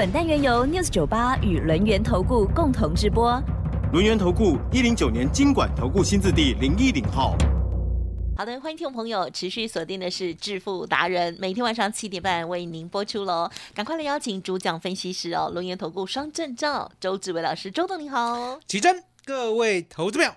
本单元由 News 九八与轮源投顾共同直播。轮源投顾一零九年经管投顾新字第零一零号。好的，欢迎听众朋友持续锁定的是致富达人，每天晚上七点半为您播出喽。赶快来邀请主讲分析师哦，轮源投顾双证照周志伟老师，周董你好。奇珍，各位投资朋友，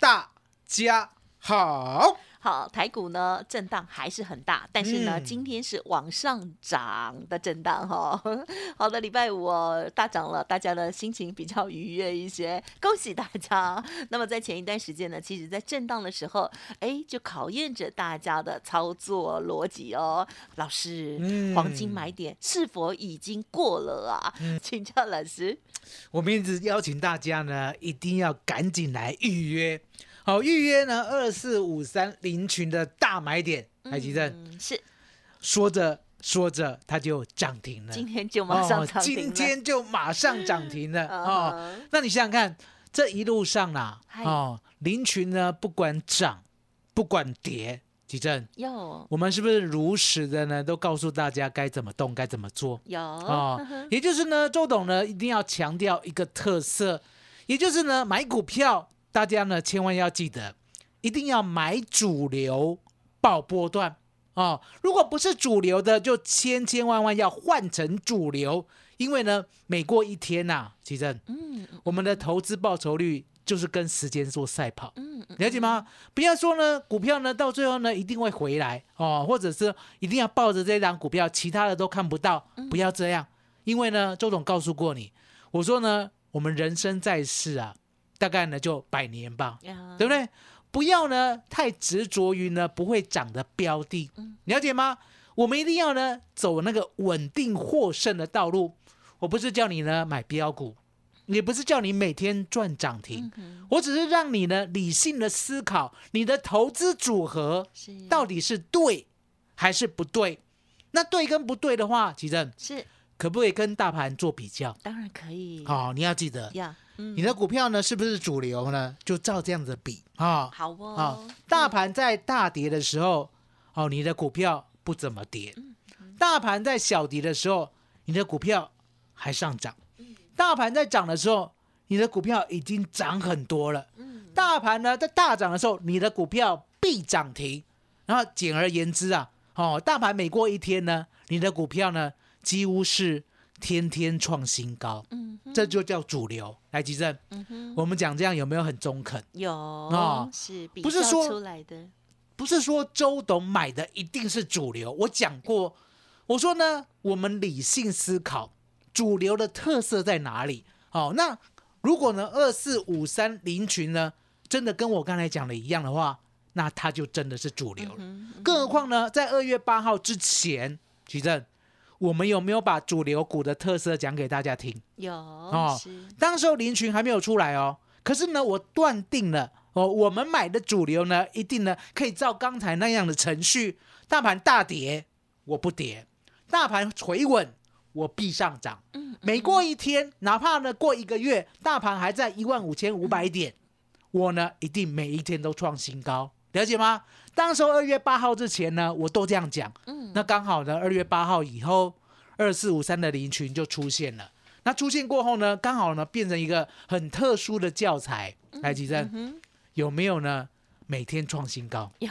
大家好。好，台股呢震荡还是很大，但是呢，嗯今天是往上涨的震荡哈。好的，礼拜五哦大涨了，大家的心情比较愉悦一些，恭喜大家。那么在前一段时间呢，其实在震荡的时候，哎，就考验着大家的操作逻辑哦。老师，嗯黄金买点是否已经过了啊？请教老师。我们一直邀请大家呢，一定要赶紧来预约。好，预约呢，二四五三零群的大买点，海吉正嗯，是。说着说着，它就涨停了。今天就马上哦涨停了、今天就马上涨停了。嗯哦。那你想想看，这一路上啦，嗨。哦，林群呢，不管涨，不管跌，吉正，有。我们是不是如实的呢，都告诉大家该怎么动，该怎么做？有。哦呵呵，也就是呢，周董呢一定要强调一个特色，也就是呢，买股票大家呢千万要记得，一定要买主流爆波段哦。如果不是主流的，就千千万万要换成主流，因为呢，每过一天呐、其实嗯我们的投资报酬率就是跟时间做赛跑。嗯嗯了解吗？不要说呢，股票呢到最后呢一定会回来哦，或者是一定要抱着这张股票，其他的都看不到，不要这样，因为呢，周总告诉过你，我说呢，我们人生在世啊，大概呢就百年吧，对不对？不要呢太执着于呢不会涨的标的，了解吗？我们一定要呢走那个稳定获胜的道路。我不是叫你呢买标股，也不是叫你每天赚涨停，嗯我只是让你呢理性的思考你的投资组合到底是对还是不对。那对跟不对的话，其实是可不可以跟大盘做比较？当然可以好、你要记得，呀，嗯你的股票呢是不是主流呢？就照这样子比啊。好哦好，大盘在大跌的时候，哦，你的股票不怎么跌；大盘在小跌的时候，你的股票还上涨；大盘在涨的时候，你的股票已经涨很多了。大盘呢在大涨的时候，你的股票必涨停。然后简而言之啊，哦，大盘每过一天呢，你的股票呢几乎是天天创新高，嗯这就叫主流。来，吉正，嗯我们讲这样有没有很中肯？有是比较不是说出来的不是说周董买的一定是主流。我讲过，我说呢，我们理性思考，主流的特色在哪里？好、那如果呢，二四五三零群呢，真的跟我刚才讲的一样的话，那它就真的是主流了。嗯更何况呢，在二月八号之前，吉正，我们有没有把主流股的特色讲给大家听？有哦是当时候林群还没有出来哦，可是呢，我断定了哦，我们买的主流呢，一定呢可以照刚才那样的程序，大盘大跌我不跌，大盘回稳我必上涨。嗯每过一天，哪怕呢过一个月，大盘还在一万五千五百点，我呢一定每一天都创新高，了解吗？当时候二月八号之前呢，我都这样讲。嗯那刚好呢，二月八号以后，二四五三的林群就出现了。那出现过后呢，刚好呢变成一个很特殊的教材。来，吉正、嗯有没有呢？每天创新高有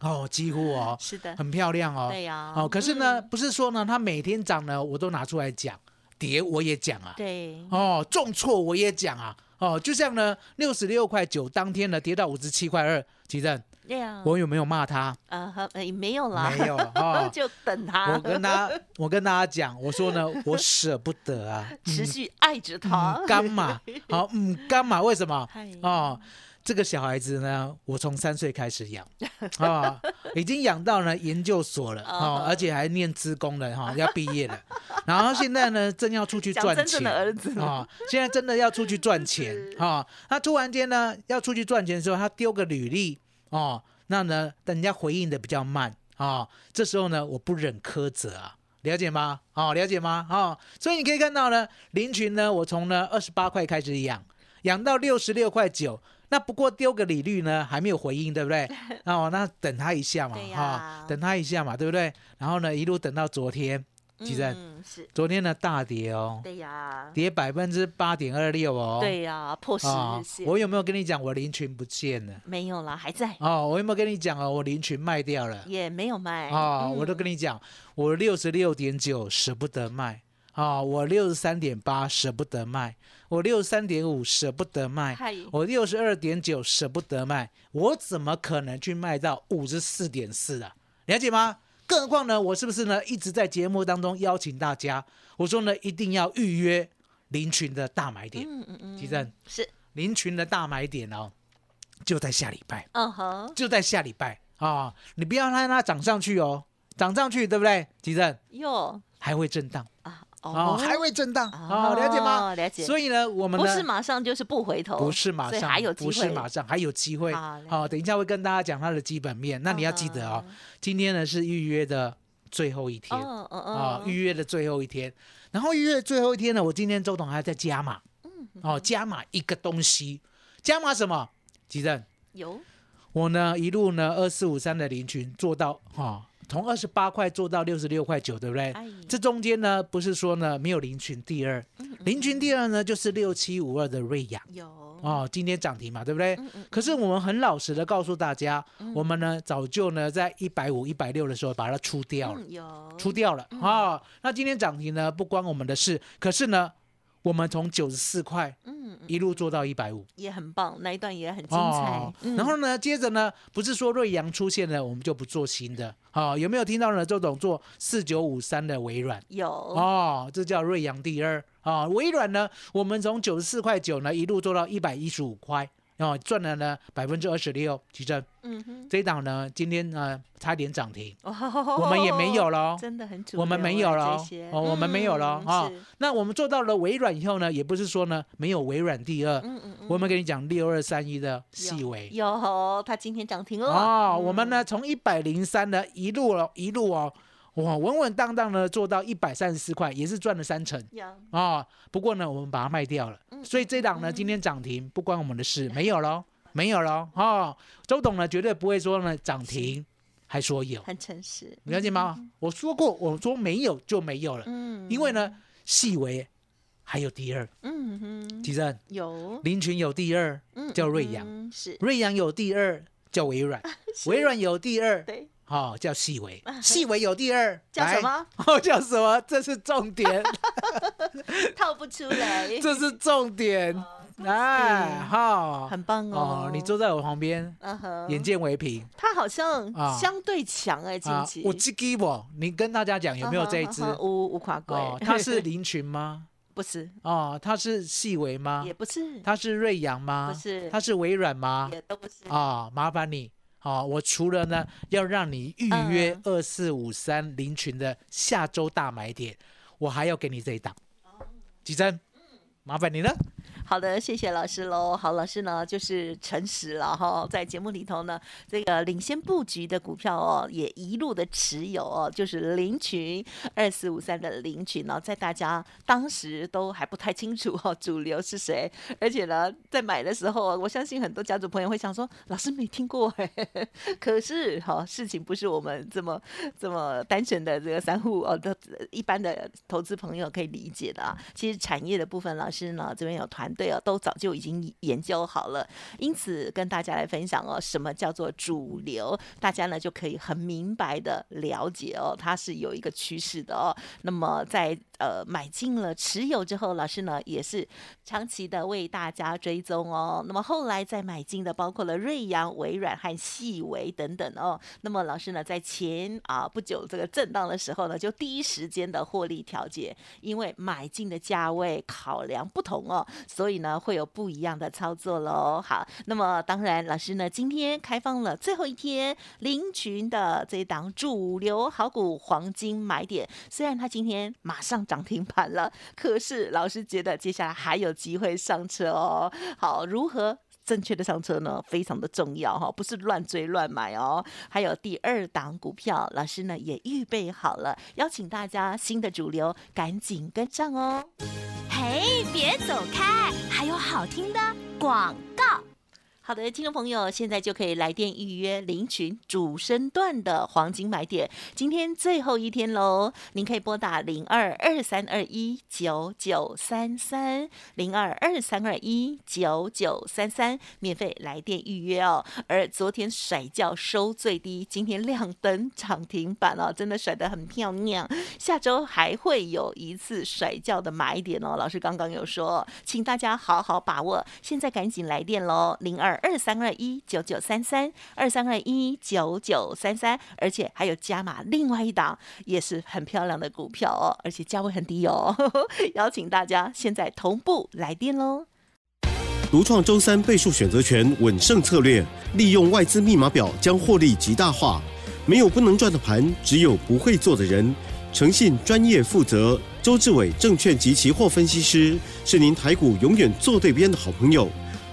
哦，几乎哦，是的很漂亮哦。对呀哦，可是呢，嗯不是说呢，它每天涨呢，我都拿出来讲，跌我也讲啊。对哦，重挫我也讲啊。哦，就像呢，六十六块九当天呢跌到五十七块二，吉正，我有没有骂他？没有啦没有 哦就等他我跟他，我跟大家讲，我说呢，我舍不得啊，持续爱着他嗯，干嘛？好，嗯，干嘛？为什么？哦，这个小孩子呢，我从三岁开始养啊，已经养到了研究所了哦，而且还念资工了哈，要毕业了。然后现在呢，正要出去赚钱啊，现在真的要出去赚钱啊。他突然间呢，要出去赚钱的时候，他丢个履历哦，那呢，等人家回应的比较慢啊，这时候呢，我不忍苛责啊，了解吗？哦，了解吗？哦，所以你可以看到呢，林群呢，我从呢二十八块开始养，养到六十六块九。那不过丢个履历呢，还没有回应，对不对？哦，那等他一下嘛，哈，等他一下嘛，对不对？然后呢，一路等到昨天，其实是昨天的大跌哦，对呀，跌百分之八点二六哦，对呀，破十日线。我有没有跟你讲我林群不见了？没有啦，还在。哦，我有没有跟你讲哦？我林群卖掉了，也没有卖。哦，我都跟你讲，我六十六点九舍不得卖。啊，我六十三点八舍不得卖，我六十三点五舍不得卖，我六十二点九舍不得卖，我怎么可能去卖到五十四点四啊？了解吗？更何况呢，我是不是呢一直在节目当中邀请大家，我说呢一定要预约林群的大买点，嗯嗯嗯，吉正是。林群的大买点哦，就在下礼拜，嗯哼，就在下礼拜啊，你不要让它涨上去哦，涨上去对不对？吉正？哟，还会震荡。啊。哦，还会震荡，哦，了解吗？了解。所以呢，我们不是马上就是不回头，不是马上，还有机会，不是马上还有机会。好，等一下会跟大家讲它的基本面。那你要记得哦，今天呢是预约的最后一天，啊，预约的最后一天。然后预约最后一天呢，我今天周董还在加码，嗯哦，加码一个东西，加码什么？吉正有，我呢一路呢二四五三的零群做到哈。从二十八块做到六十六块九，对不对？这中间呢，不是说呢没有林群第二，林群第二呢就是六七五二的瑞阳，有哦，今天涨停嘛，对不对？可是我们很老实的告诉大家，我们呢早就呢在一百五、一百六的时候把它出掉了，有出掉了啊。那今天涨停呢不关我们的事，可是呢。我们从九十四块，嗯，一路做到一百五，也很棒，那一段也很精彩。然后呢，接着呢，不是说瑞阳出现了，我们就不做新的。好，有没有听到呢？周董做四九五三的微软，有哦，这叫瑞阳第二啊。微软呢，我们从九十四块九呢，一路做到一百一十五块。哦，赚了呢百分之二十六，奇正。嗯哼，这一档呢，今天呢差点涨停，我们也没有了，真的很我们没有了，哦，我们没有了啊。那我们做到了微软以后呢，也不是说呢没有微软第二，嗯嗯嗯，我们跟你讲六二三一的细微，有，它今天涨停了。哦，我们呢从一百零三呢一路了，一路哦。哇，稳稳当当的做到一百三十四块，也是赚了三成。啊，不过呢，我们把它卖掉了，所以这档呢今天涨停不关我们的事，没有了，没有了。哈，周董呢绝对不会说呢涨停还说有，很诚实，了解吗？我说过，我说没有就没有了。嗯，因为呢，细微还有第二。嗯哼，其实有。林群有第二，叫瑞阳，是。瑞阳有第二叫微软，微软有第二，对。哦，叫细微，细微有第二，叫什么？哦，叫什么？这是重点 套不出来。这是重点，哎，好，很棒哦。你坐在我旁边，眼见为凭。他好像相对强哎，近期。我记给我，你跟大家讲有没有这一只？无无垮鬼。他是 林群吗？不是。哦，他是细微吗？也不是。他是瑞阳吗？不是。他是微软吗？也都不是。啊，麻烦你。好，我除了呢要让你预约二四五三零群的下周大买点，我还要给你这一档，吉珍？麻烦你了。好的，谢谢老师喽。好，老师呢就是诚实了哈，在节目里头呢，这个领先布局的股票哦，也一路的持有哦，就是林群二四五三的林群呢，在大家当时都还不太清楚哦，主流是谁，而且呢，在买的时候，我相信很多家族朋友会想说，老师没听过哎。可是哈，事情不是我们这么这么单纯的这个散户哦，的一般的投资朋友可以理解的啊。其实产业的部分，老师呢这边有团。对啊，都早就已经研究好了，因此跟大家来分享哦，什么叫做主流，大家呢就可以很明白的了解哦，它是有一个趋势的哦。那么在呃买进了持有之后，老师呢也是长期的为大家追踪哦。那么后来再买进的包括了瑞阳、微软和细微等等哦。那么老师呢在前啊不久这个震荡的时候呢，就第一时间的获利调节，因为买进的价位考量不同哦，所所以呢会有不一样的操作喽。好，那么当然老师呢今天开放了最后一天林群的这一档主流好股黄金买点，虽然它今天马上涨停板了，可是老师觉得接下来还有机会上车哦。好，如何？正确的上车呢，非常的重要哈，不是乱追乱买哦。还有第二档股票，老师呢也预备好了，邀请大家新的主流赶紧跟上哦。嘿，别走开，还有好听的广告。好的，听众朋友，现在就可以来电预约林群主升段的黄金买点，今天最后一天喽！您可以拨打零二二三二一九九三三零二二三二一九九三三，免费来电预约哦。而昨天甩轿收最低，今天亮灯涨停板哦，真的甩得很漂亮。下周还会有一次甩轿的买点哦，老师刚刚有说，请大家好好把握，现在赶紧来电喽，零二。二三二一九九三三，二三二一九九三三，而且还有加码另外一档也是很漂亮的股票哦，而且价位很低哦，邀请大家现在同步来电喽。独创周三倍数选择权稳胜策略，利用外资密码表将获利极大化。没有不能赚的盘，只有不会做的人。诚信、专业、负责，周志伟证券及期货分析师是您台股永远做对边的好朋友。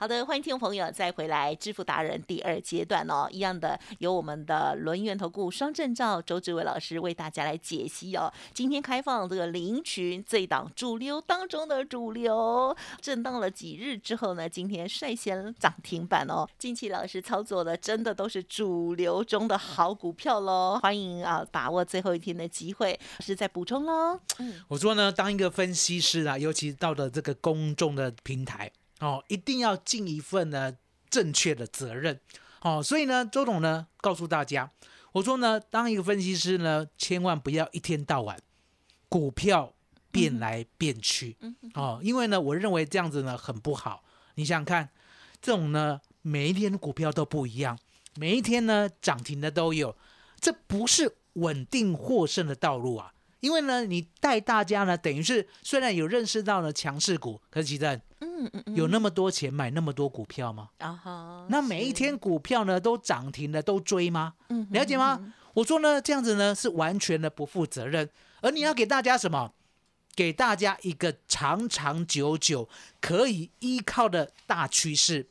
好的，欢迎听众朋友再回来，致富达人第二阶段哦，一样的由我们的轮源投顾双证照周志伟老师为大家来解析哦。今天开放这个林群这一档主流当中的主流，震荡了几日之后呢，今天率先涨停板哦。近期老师操作的真的都是主流中的好股票喽，欢迎啊，把握最后一天的机会，是在补充喽。嗯，我说呢，当一个分析师啊，尤其到了这个公众的平台。哦，一定要尽一份呢正确的责任。哦，所以呢，周董呢告诉大家，我说呢，当一个分析师呢，千万不要一天到晚股票变来变去。哦，因为呢，我认为这样子呢很不好。你想想看，这种呢每一天股票都不一样，每一天呢涨停的都有，这不是稳定获胜的道路啊。因为呢，你带大家呢，等于是虽然有认识到了强势股，可是其实，嗯嗯，有那么多钱买那么多股票吗？啊哈，那每一天股票呢都涨停了，都追吗？嗯，了解吗？我说呢，这样子呢是完全的不负责任。而你要给大家什么？给大家一个长长久久可以依靠的大趋势。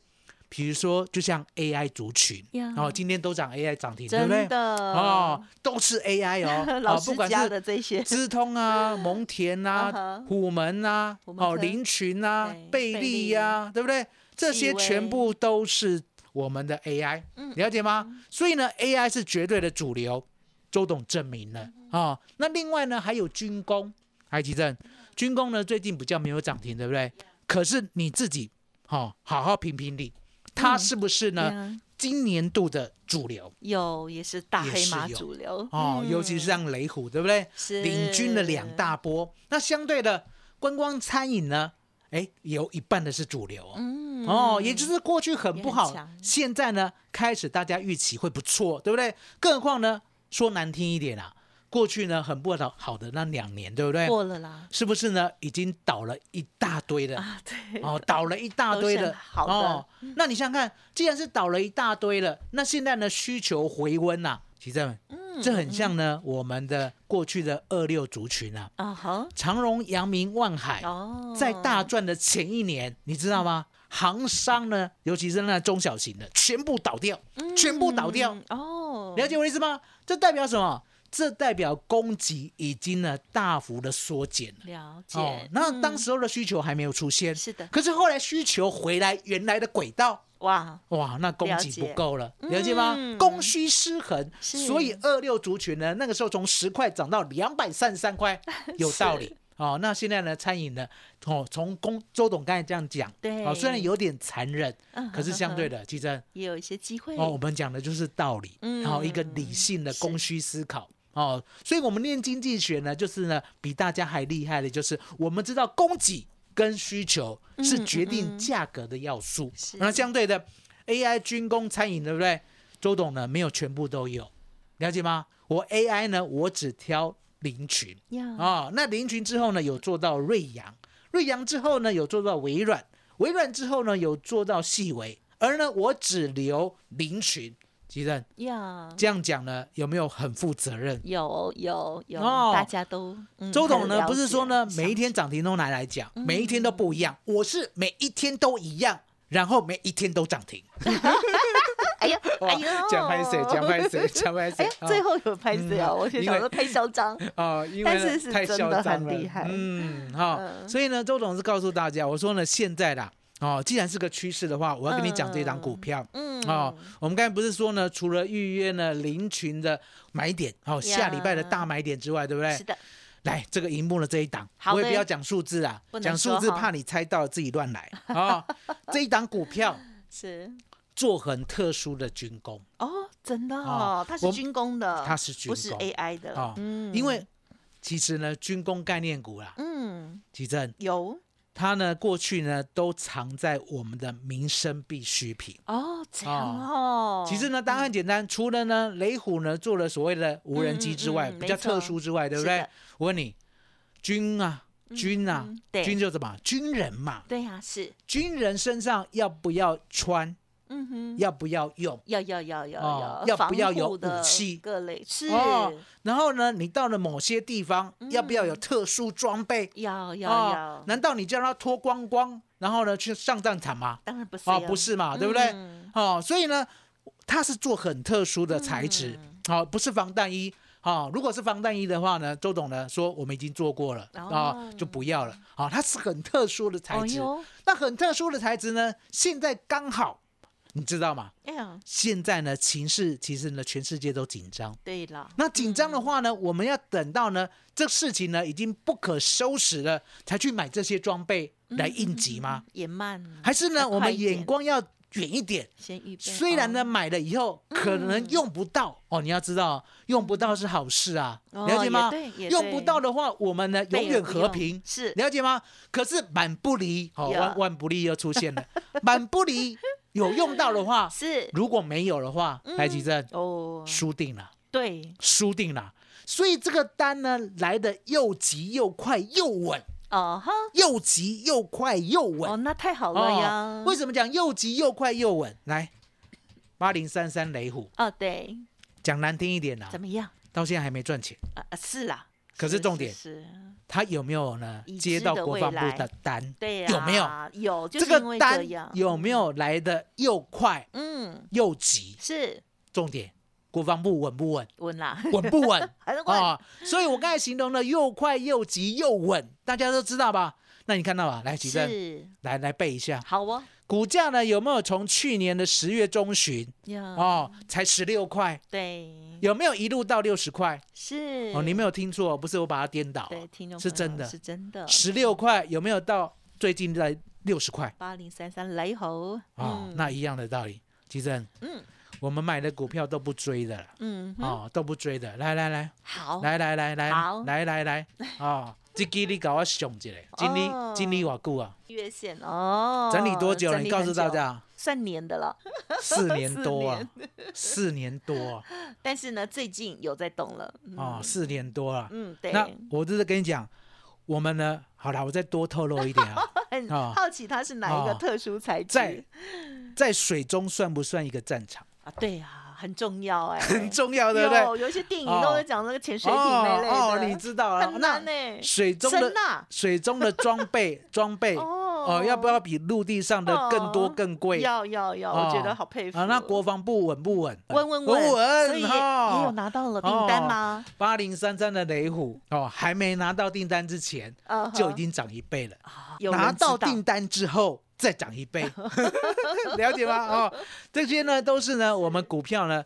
比如说，就像 AI 族群，然后今天都涨 AI 涨停，对不对？哦，都是 AI 哦，老师家的这些，资通啊、蒙田啊、虎门啊、哦、林群啊、贝利呀，对不对？这些全部都是我们的 AI，了解吗？所以呢，AI 是绝对的主流，周董证明了啊。那另外呢，还有军工，海基正，军工呢最近比较没有涨停，对不对？可是你自己好好好评评理。它是不是呢？今年度的主流有，也是大黑马主流哦，尤其是像雷虎，对不对？是领军了两大波。那相对的观光餐饮呢？哎，有一半的是主流哦，哦，也就是过去很不好，现在呢开始大家预期会不错，对不对？更何况呢，说难听一点啊。过去呢很不好好的那两年，对不对？过了啦，是不是呢？已经倒了一大堆的啊，对，哦，倒了一大堆的，好的。那你想想看，既然是倒了一大堆了，那现在呢需求回温呐，其实嗯，这很像呢我们的过去的二六族群啊，啊哈，长荣、阳明、万海哦，在大赚的前一年，你知道吗？行商呢，尤其是那中小型的，全部倒掉，全部倒掉哦，了解我意思吗？这代表什么？这代表供给已经呢大幅的缩减了。了解。那当时候的需求还没有出现。是的。可是后来需求回来原来的轨道。哇哇，那供给不够了，了解吗？供需失衡，所以二六族群呢，那个时候从十块涨到两百三十三块，有道理。哦，那现在呢，餐饮呢，哦，从公周董刚才这样讲，对，哦，虽然有点残忍，可是相对的，其实也有一些机会。哦，我们讲的就是道理，然后一个理性的供需思考。哦，所以我们念经济学呢，就是呢，比大家还厉害的，就是我们知道供给跟需求是嗯决定价格的要素。是那相对的，AI、军工、餐饮，对不对？周董呢没有全部都有，了解吗？我 AI 呢，我只挑林群呀，啊、那林群之后呢，有做到瑞阳，瑞阳之后呢，有做到微软，微软之后呢，有做到细微，而呢，我只留林群。吉正呀，这样讲呢，有没有很负责任？有有有，哦大家都嗯周董呢，不是说呢，每一天涨停都拿来讲，每一天都不一样。我是每一天都一样，然后每一天都涨停。哎呀 哇哎呦，讲拍谁？讲拍谁？讲拍哎谁呀？，最后有拍谁啊？嗯我就因为想说太嚣张，哦，因为但呢是是真太嚣的张了很厉害嗯，哈、嗯所以呢，周董是告诉大家，我说呢，现在啦，哦，既然是个趋势的话，我要跟你讲这档股票。嗯，哦，我们刚才不是说呢，除了预约呢林群的买点，哦，下礼拜的大买点之外，对不对？是？的，来，这个荧幕的这一档，我也不要讲数字啊讲数字怕你猜到自己乱来。啊、哦。这一档股票是。做很特殊的军工。哦，真的哦哦，它是我军工的，它是军不是工 AI 的。啊、了，嗯，因为其实呢，军工概念股啦，嗯。奇正有它呢过去呢都藏在我们的民生必需品。哦，这样哦，其实呢，答案很简单，除了呢雷虎呢做了所谓的无人机之外，比较特殊之外，对不对？我问你，军啊，军啊，嗯对军就什么？军人嘛，对呀，是，军人身上要不要穿？嗯哼，要不要用？要要要要哦要，要不要有武器各类是，哦然后呢，你到了某些地方，嗯要不要有特殊装备？要要哦要，难道你叫他脱光光，然后呢去上战场吗？当然不是哦，不是嘛，对不对？嗯哦，所以呢，它是做很特殊的材质，嗯好、不是防弹衣。哦，如果是防弹衣的话呢，周董呢说我们已经做过了啊、哦就不要了。好、它是很特殊的材质。哦，那很特殊的材质呢，现在刚好，你知道吗？哎呀，现在呢，情势其实呢，全世界都紧张。对了，那紧张的话呢，我们要等到呢，这事情呢已经不可收拾了，才去买这些装备来应急吗？也慢，还是呢，我们眼光要远一点？先预备，虽然呢，哦，买了以后可能用不到。哦，你要知道，用不到是好事啊，哦了解吗？用不到的话，我们呢永远和平，是。了解吗？可是满不离，哦，呀。万万不离又出现了，满不离有用到的话，是。如果没有的话，来吉正哦，输定了，对。输定了。所以这个单呢来的又急又快又稳，哦哈，又急又快又稳。哦，。那太好了呀。哦，为什么讲又急又快又稳？来，八零三三雷虎，哦，对，讲难听一点啦怎，么样？到现在还没赚钱，啊啊，是啦，可是重点是，他有没有呢接到国防部的单？对呀，有没有？有，就这个单有没？有来的又快嗯，又急？是重点，国防部稳不稳？稳啦，稳不稳 还是稳，啊？所以我刚才形容的又快又急又稳，大家都知道吧？那你看到吧？来，举证，是来来背一下，好哦，股价呢有没有从去年的十月中旬呀，哦，才十六块，对，有没有一路到六十块？是。哦，你没有听错，不是我把它颠倒，对，听众是真的。是真的，十六块有没有到最近在六十块？八零三三雷猴，哦，那一样的道理。其实，嗯。我们买的股票都不追的了，嗯，哦，都不追的。来来来，好，来来来来好。来来来，哦，这支你搞我想一个，经理哦经历我久啊，月线哦，整理多久了？你告诉大家，算年的了，四年多啊，四年。多啊，但是呢，最近有在动了，嗯。哦，四年多了。嗯，对，那我就是跟你讲，我们呢，好了，我再多透露一点啊，很哦。好奇它是哪一个哦。特殊材质。在在水中算不算一个战场？啊？对啊，很重要哎，很重要，对不对？有有一些电影都会讲那个潜水艇那类的，哦，你知道了，很那难呢，水中的水中的装备装备哦哦，要不要比陆地上的更多哦。更贵？要要要，我觉得好佩服。啊，那国防部稳不稳？稳稳稳。稳，所以也有拿到了订单吗？八零三三的雷虎哦，还没拿到订单之前就已经涨一倍了，拿到订单之后再涨一倍，了解吗？哦，这些呢都是呢我们股票呢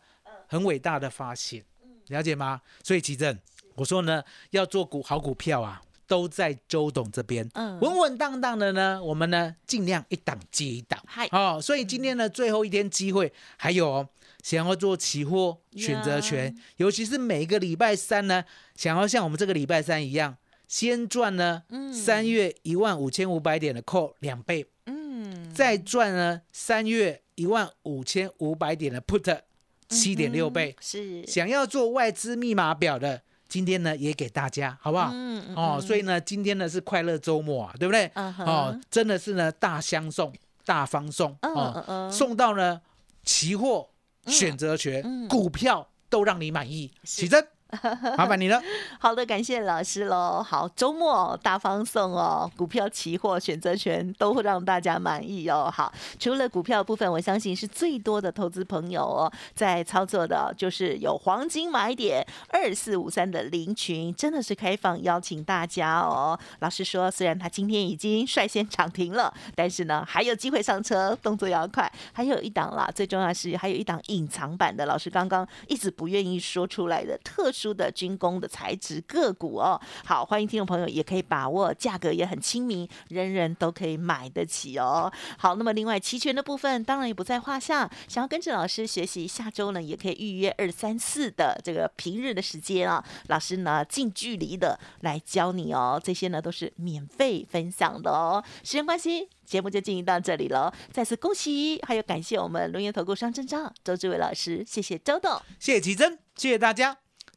很伟大的发现，了解吗？所以奇正，我说呢要做股好股票啊，都在周董这边，嗯。稳稳当当的呢，我们呢尽量一档接一档，嗨。哦，所以今天呢最后一天机会还有哦。想要做期货选择权呀，尤其是每个礼拜三呢，想要像我们这个礼拜三一样，先赚呢嗯。三月一万五千五百点的 call 两倍，嗯，再赚呢三月一万五千五百点的 put 七点六倍。是，想要做外资密码表的，今天呢也给大家，好不好？嗯嗯哦，嗯所以呢，今天呢是快乐周末啊，对不对？嗯哼哦，真的是呢大相送、大方送嗯哦嗯嗯送到呢期货、选择权、嗯股票都让你满意。是启真，麻烦你了。好的，感谢老师喽。好，周末大方送哦，股票、期货、选择权都会让大家满意哦。好，除了股票部分，我相信是最多的投资朋友哦在操作的，就是有黄金买点二四五三的林群，真的是开放邀请大家哦。老师说，虽然他今天已经率先涨停了，但是呢还有机会上车，动作要快。还有一档啦，最重要是还有一档隐藏版的，老师刚刚一直不愿意说出来的特殊的军工的材质个股哦。好，欢迎听众朋友也可以把握，价格也很亲民，人人都可以买得起哦。好，那么另外期权的部分当然也不在话下，想要跟着老师学习，下周呢也可以预约二三四的这个平日的时间啊，老师呢近距离的来教你哦，这些呢都是免费分享的哦。时间关系。节目就进行到这里了，再次恭喜，还有感谢我们龙岩投顾商证照周志伟老师，谢谢周董。谢谢奇珍，谢谢大家，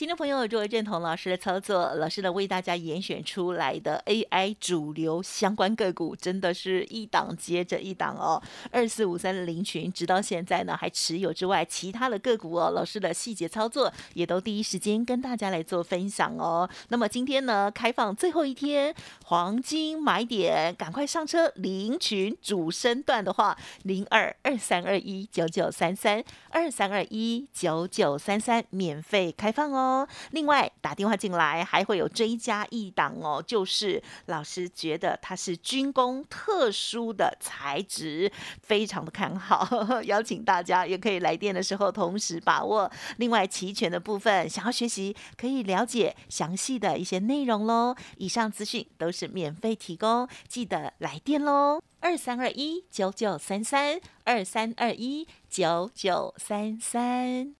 听众朋友，如果认同老师的操作，老师呢为大家严选出来的 AI 主流相关个股，真的是一档接着一档哦。二四五三的林群，直到现在呢还持有之外，其他的个股哦，老师的细节操作也都第一时间跟大家来做分享哦。那么今天呢，开放最后一天黄金买点，赶快上车！林群主升段的话，零二二三二一九九三三二三二一九九三三免费开放哦。另外打电话进来还会有追加一档哦，就是老师觉得它是军工特殊的材质，非常的看好，邀请大家也可以来电的时候同时把握。另外期权的部分，想要学习可以了解详细的一些内容喽。以上资讯都是免费提供，记得来电喽。二三二一九九三三，二三二一九九三三。